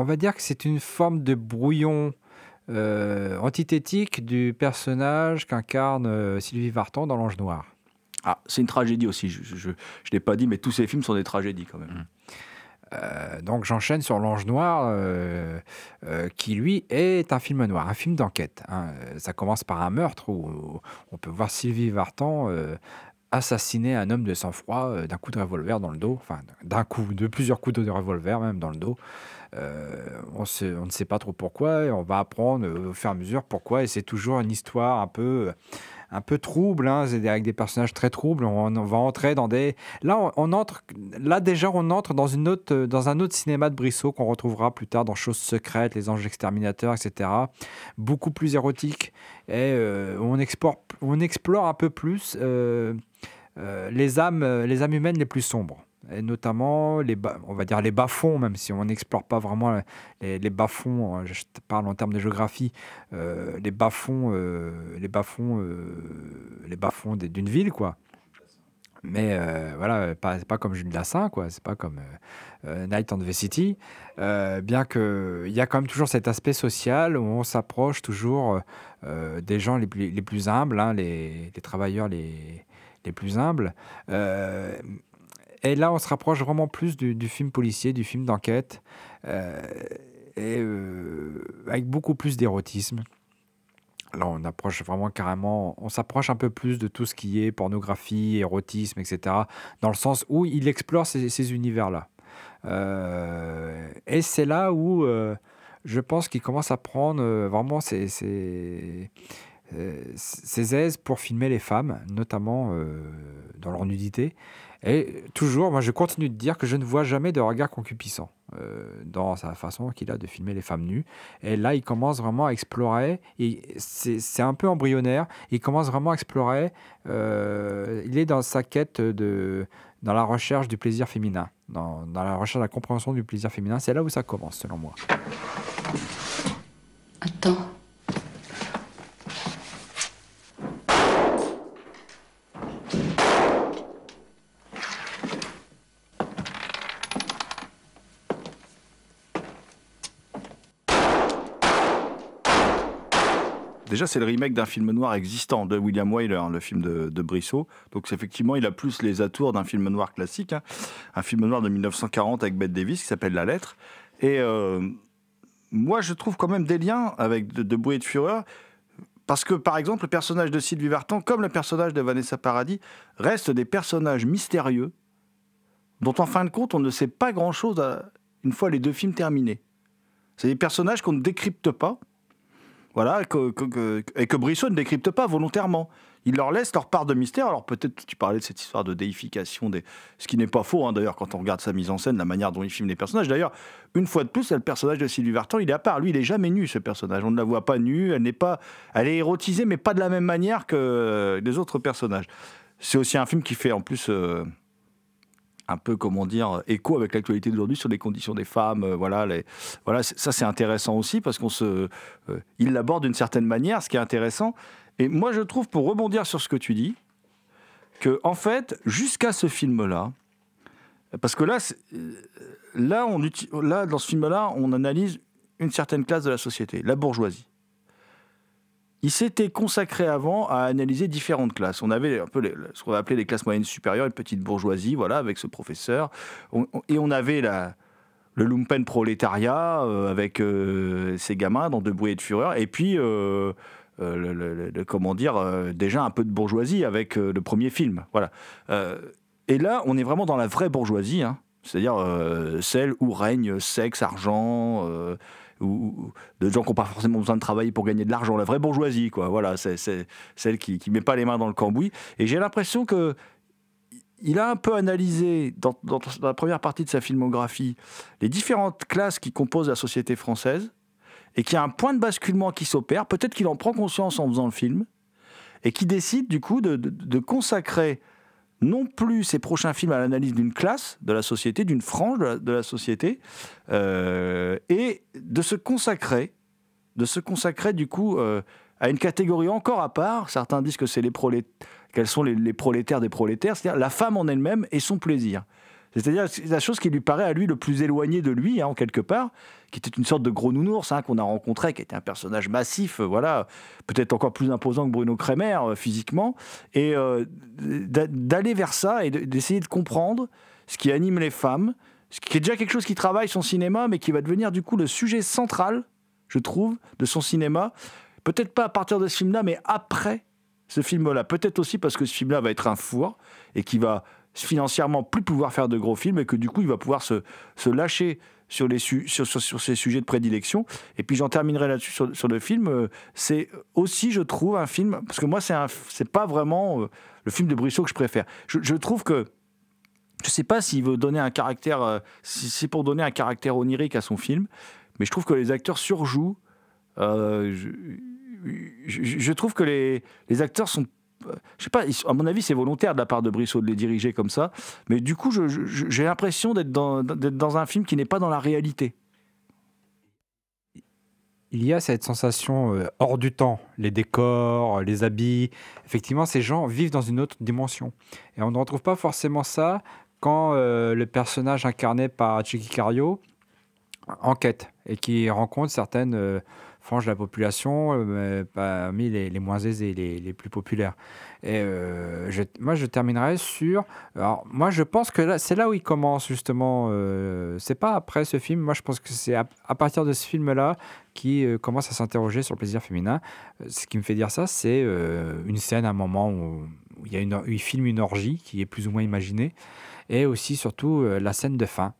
Va dire que c'est une forme de brouillon euh, antithétique du personnage qu'incarne euh, Sylvie Vartan dans L'Ange Noir. Ah, c'est une tragédie aussi, je ne l'ai pas dit, mais tous ces films sont des tragédies quand même. Euh, donc j'enchaîne sur L'Ange Noir, euh, euh, qui lui est un film noir, un film d'enquête. hein. Ça commence par un meurtre où on peut voir Sylvie Vartan euh, assassiner un homme de sang-froid euh, d'un coup de revolver dans le dos, enfin d'un coup, de plusieurs coups de revolver même dans le dos. Euh, on, on ne sait pas trop pourquoi, on va apprendre au fur et à mesure pourquoi, et c'est toujours une histoire un peu, un peu trouble, hein, avec des personnages très troubles. On, va entrer dans des. Là, on, entre. Là déjà, on entre dans une autre, euh, dans un autre cinéma de Brissot qu'on retrouvera plus tard dans Choses secrètes, Les Anges exterminateurs, etc. Beaucoup plus érotique et euh, on explore, on explore un peu plus euh, les âmes, les âmes humaines les plus sombres. Et notamment les bas- on va dire les bas-fonds, même si on n'explore pas vraiment les, les bas-fonds, hein, je parle en termes de géographie, euh, les bas-fonds, euh, bas-fonds, euh, bas-fonds des- d'une ville, quoi. Mais euh, voilà, pas, pas comme Jules Dassin, quoi. C'est pas comme euh, euh, Night on the City. Euh, bien que il y a quand même toujours cet aspect social où on s'approche toujours euh, des gens les plus, les plus humbles, hein, les, les travailleurs les, les plus humbles. Euh, et là, on se rapproche vraiment plus du, film policier, du film d'enquête, euh, euh, avec beaucoup plus d'érotisme. Là, on approche vraiment carrément, on s'approche un peu plus de tout ce qui est pornographie, érotisme, etc., dans le sens où il explore ces, univers-là. Euh, et c'est là où je pense qu'il commence à prendre vraiment ses, ses, ses aises pour filmer les femmes, notamment dans leur nudité. Et toujours, moi je continue de dire que je ne vois jamais de regard concupiscent euh, dans sa façon qu'il a de filmer les femmes nues. Et là, il commence vraiment à explorer, et c'est un peu embryonnaire, il commence vraiment à explorer, euh, il est dans sa quête de, dans la recherche du plaisir féminin, dans la recherche de la compréhension du plaisir féminin. C'est là où ça commence, selon moi. Attends. Déjà, c'est le remake d'un film noir existant de William Wyler, le film de, Brissot. Donc, effectivement, il a plus les atours d'un film noir classique, hein. un film noir de 1940 avec Bette Davis qui s'appelle La Lettre. Et euh, moi, je trouve quand même des liens avec De, de et de Fureur. Parce que, par exemple, le personnage de Sylvie Vartan, comme le personnage de Vanessa Paradis, restent des personnages mystérieux dont, en fin de compte, on ne sait pas grand-chose une fois les deux films terminés. C'est des personnages qu'on ne décrypte pas, voilà, et que Brissot ne décrypte pas volontairement. Il leur laisse leur part de mystère. Alors peut-être tu parlais de cette histoire de déification, des... ce qui n'est pas faux hein, d'ailleurs quand on regarde sa mise en scène, la manière dont il filme les personnages. D'ailleurs, une fois de plus, le personnage de Sylvie Vartan, il est à part. Lui, il est jamais nu ce personnage. On ne la voit pas nue. Elle n'est pas, elle est érotisée, mais pas de la même manière que les autres personnages. C'est aussi un film qui fait en plus. euh, un peu, comment dire, écho avec l'actualité d'aujourd'hui sur les conditions des femmes. euh, voilà, voilà ça c'est intéressant aussi parce qu'on se, euh, il l'aborde d'une certaine manière, ce qui est intéressant. Et moi, je trouve, pour rebondir sur ce que tu dis, que en fait, jusqu'à ce film-là, parce que là, euh, là, on là, dans ce film-là, on analyse une certaine classe de la société, la bourgeoisie. Il s'était consacré avant à analyser différentes classes. On avait un peu les- ce qu'on appelait les classes moyennes supérieures, une petite bourgeoisie, voilà, avec ce professeur. Et on avait la, le lumpen prolétariat euh, avec euh, ces gamins dans De bruit et de fureur. Et puis, euh, euh, le- comment dire, déjà un peu de bourgeoisie avec le premier film. Voilà. Et là, on est vraiment dans la vraie bourgeoisie, hein. c'est-à-dire celle où règne sexe, argent, ou, de gens qui n'ont pas forcément besoin de travailler pour gagner de l'argent. La vraie bourgeoisie, quoi. Voilà, c'est celle qui ne met pas les mains dans le cambouis. Et j'ai l'impression que il a un peu analysé dans, la première partie de sa filmographie les différentes classes qui composent la société française et qu'il y a un point de basculement qui s'opère. Peut-être qu'il en prend conscience en faisant le film et qui décide du coup de consacrer non plus ses prochains films à l'analyse d'une classe de la société, d'une frange de la, société, euh, et de se consacrer, de se consacrer du coup euh, à une catégorie encore à part. Certains disent que c'est les quels sont les prolétaires des prolétaires, c'est-à-dire la femme en elle-même et son plaisir. C'est-à-dire c'est la chose qui lui paraît à lui le plus éloigné de lui, hein, en quelque part, qui était une sorte de gros nounours hein, qu'on a rencontré, qui était un personnage massif, euh, voilà, peut-être encore plus imposant que Bruno Kremer euh, physiquement, et euh, d'a- d'aller vers ça et de- d'essayer de comprendre ce qui anime les femmes, ce qui est déjà quelque chose qui travaille son cinéma, mais qui va devenir du coup le sujet central, je trouve, de son cinéma. Peut-être pas à partir de ce film-là, mais après ce film-là. Peut-être aussi parce que ce film-là va être un four et qui va financièrement plus pouvoir faire de gros films et que du coup il va pouvoir se, se lâcher sur, les su- sur, sur, ses sujets de prédilection. Et puis j'en terminerai là-dessus sur, sur le film. Euh, C'est aussi, je trouve, un film, parce que moi c'est pas vraiment euh, le film de Brissot que je préfère. Je, trouve que je sais pas s'il veut donner un caractère, euh, si c'est pour donner un caractère onirique à son film, mais je trouve que les acteurs surjouent. Je, je- je trouve que les, les acteurs sont. Je sais pas, à mon avis, c'est volontaire de la part de Brissot de les diriger comme ça, mais du coup, j'ai l'impression d'être dans, d'être dans un film qui n'est pas dans la réalité. il y a cette sensation euh, hors du temps, les décors, les habits. Effectivement, ces gens vivent dans une autre dimension. Et on ne retrouve pas forcément ça quand euh, le personnage incarné par Chicky Cario enquête et qui rencontre certaines euh, franges de la population euh, parmi les, moins aisés, les, plus populaires. Et euh, moi, je terminerai sur. Alors, moi, je pense que c'est là où il commence justement. euh, c'est pas après ce film. Moi, je pense que c'est à, partir de ce film-là qui euh, commence à s'interroger sur le plaisir féminin. Ce qui me fait dire ça, c'est une scène, un moment où, il, filme une orgie qui est plus ou moins imaginée, et aussi surtout la scène de fin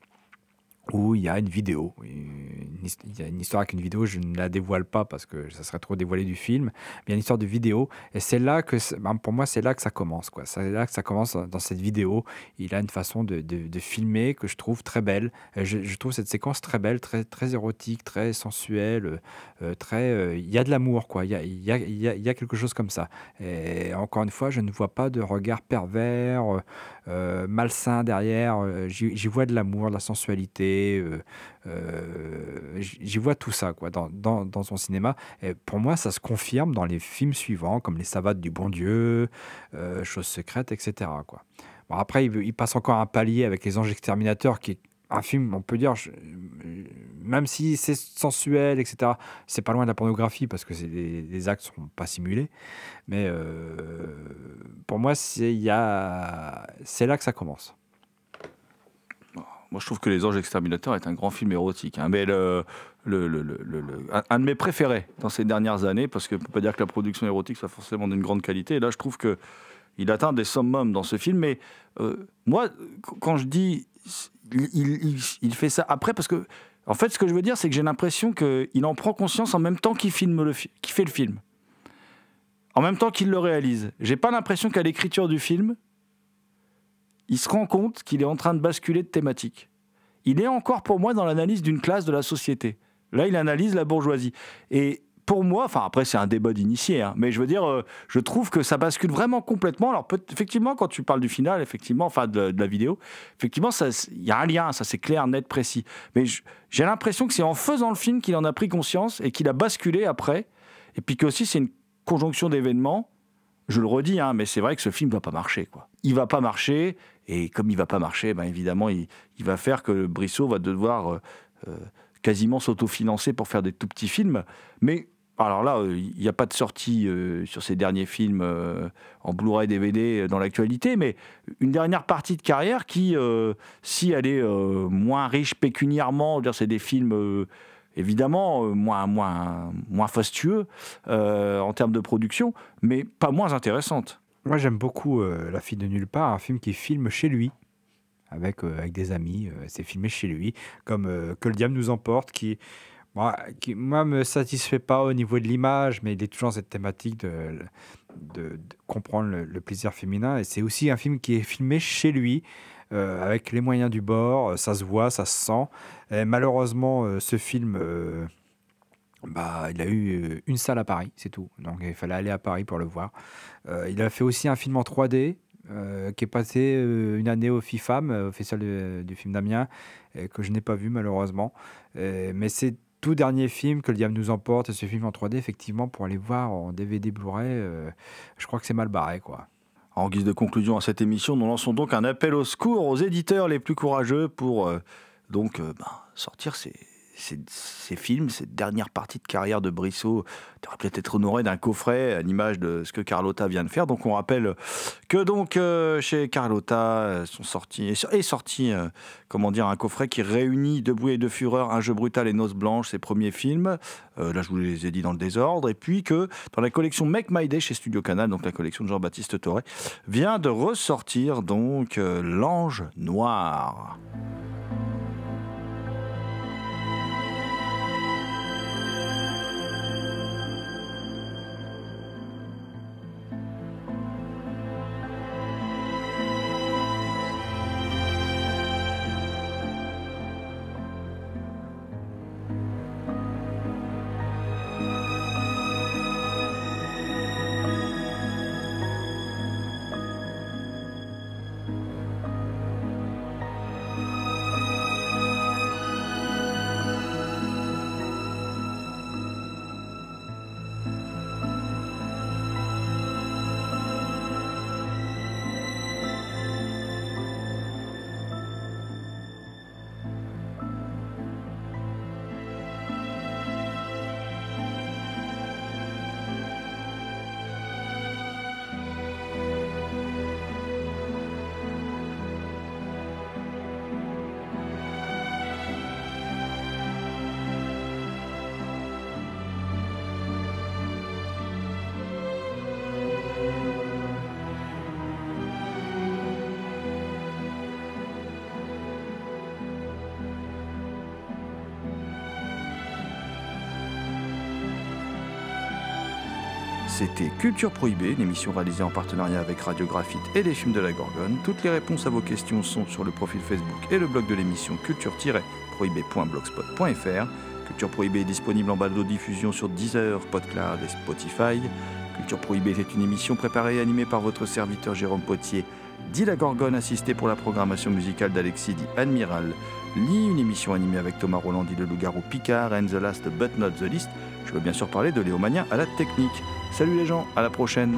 où il y a une vidéo. Il y a une histoire avec une vidéo, je ne la dévoile pas parce que ça serait trop dévoilé du film. Mais il y a une histoire de vidéo et c'est là que, ben, pour moi, c'est là que ça commence. quoi. C'est là que ça commence dans- cette vidéo. Il a une façon de, filmer que je trouve très belle. Je, trouve cette séquence très belle, très, très érotique, très sensuelle, euh, très. euh, Il y a de l'amour, quoi. Il y a, il quelque chose comme ça. Et encore une fois, je ne vois pas de regard pervers, euh, malsain derrière. Euh, j'y vois de l'amour, de la sensualité. Euh, euh, J'y vois tout ça quoi, dans, son cinéma. Et pour moi, ça se confirme dans les films suivants, comme Les Savates du Bon Dieu, euh, Choses secrètes, etc. Après, il, passe encore un palier avec Les Anges Exterminateurs, qui est un film, on peut dire, même si c'est sensuel, etc., c'est pas loin de la pornographie parce que les, les actes sont pas simulés. Mais pour moi, c'est là que ça commence. Moi, je trouve que Les Anges Exterminateurs est un grand film érotique. hein. Mais le, le- le- un, de mes préférés dans ces dernières années, parce qu'on ne peut pas dire que la production érotique soit forcément d'une grande qualité. Et là, je trouve que il atteint des summums dans ce film. Mais euh, moi, qu- quand je dis il, fait ça après, parce que en fait, ce que je veux dire, c'est que j'ai l'impression qu'il en prend conscience en même temps qu'il filme fait le film, en même temps qu'il le réalise. J'ai pas l'impression qu'à l'écriture du film, il se rend compte qu'il est en train de basculer de thématique. Il est encore pour moi dans l'analyse d'une classe de la société. Là, il analyse la bourgeoisie. Et pour moi, enfin après c'est un débat d'initié, hein, mais je veux dire, euh, je trouve que ça bascule vraiment complètement. Alors effectivement, quand tu parles du final, effectivement, enfin de, de la vidéo, effectivement, il y a un lien, ça c'est clair, net, précis. Mais j'ai l'impression que c'est en faisant le film qu'il en a pris conscience et qu'il a basculé après. Et puis que aussi c'est une conjonction d'événements. Je le redis, hein, mais c'est vrai que ce film va pas marcher, quoi. Il va pas marcher, et comme il va pas marcher, ben évidemment, il, va faire que Brissot va devoir euh, euh, quasiment s'autofinancer pour faire des tout petits films. Mais alors là, euh, il n'y a pas de sortie sur ces derniers films en Blu-ray DVD dans l'actualité, mais une dernière partie de carrière qui, si elle est moins riche pécuniairement, c'est des films évidemment euh, moins, moins, moins fastueux euh, en termes de production, mais pas moins intéressante. Moi, j'aime beaucoup euh, La fille de nulle part, un film qui filme chez lui, avec, avec des amis. c'est filmé chez lui, comme Que le diable nous emporte, qui, moi, qui, me satisfait pas au niveau de l'image, mais il est toujours dans cette thématique de, de, comprendre le, plaisir féminin. Et c'est aussi un film qui est filmé chez lui, avec les moyens du bord. euh, Ça se voit, ça se sent. Malheureusement, euh, ce film. euh, bah, il a eu euh, une salle à Paris, c'est tout. Donc il fallait aller à Paris pour le voir. Euh, il a fait aussi un film en 3D euh, qui est passé euh, une année au FIFAM, euh, au Festival du film d'Amiens, que je n'ai pas vu malheureusement. Euh, mais c'est tout dernier film que le diable nous emporte, ce film en 3D, effectivement, pour aller voir en DVD Blu-ray, euh, je crois que c'est mal barré, quoi. En guise de conclusion à cette émission, nous lançons donc un appel au secours aux éditeurs les plus courageux pour euh, donc euh, ben, sortir ces, ces- films, cette dernière partie de carrière de Brissot devrait peut-être être honoré d'un coffret à l'image de ce que Carlotta vient de faire. Donc on rappelle que donc euh, chez Carlotta euh, sont sortis est sorti euh, comment dire un coffret qui réunit De bruit et de fureur, Un jeu brutal et Noces blanches, ses premiers films. Là je vous les ai dit dans le désordre et puis que dans la collection Make My Day chez Studio Canal, donc la collection de Jean-Baptiste Toré, vient de ressortir donc L'Ange Noir. C'était Culture Prohibée, une émission réalisée en partenariat avec Radio Graphite et les films de la Gorgone. Toutes les réponses à vos questions sont sur le profil Facebook et le blog de l'émission culture-prohibée.blogspot.fr. Culture Prohibée est disponible en balado-diffusion sur Deezer, Podcloud et Spotify. Culture Prohibée est une émission préparée et animée par votre serviteur Jérôme Potier, dit la Gorgone, assisté pour la programmation musicale d'Alexis dit Admiral. Lee, une émission animée avec Thomas Roland dit le loup-garou Picard, and the last but not the least. Je veux bien sûr parler de Léomania à la technique. Salut les gens, à la prochaine.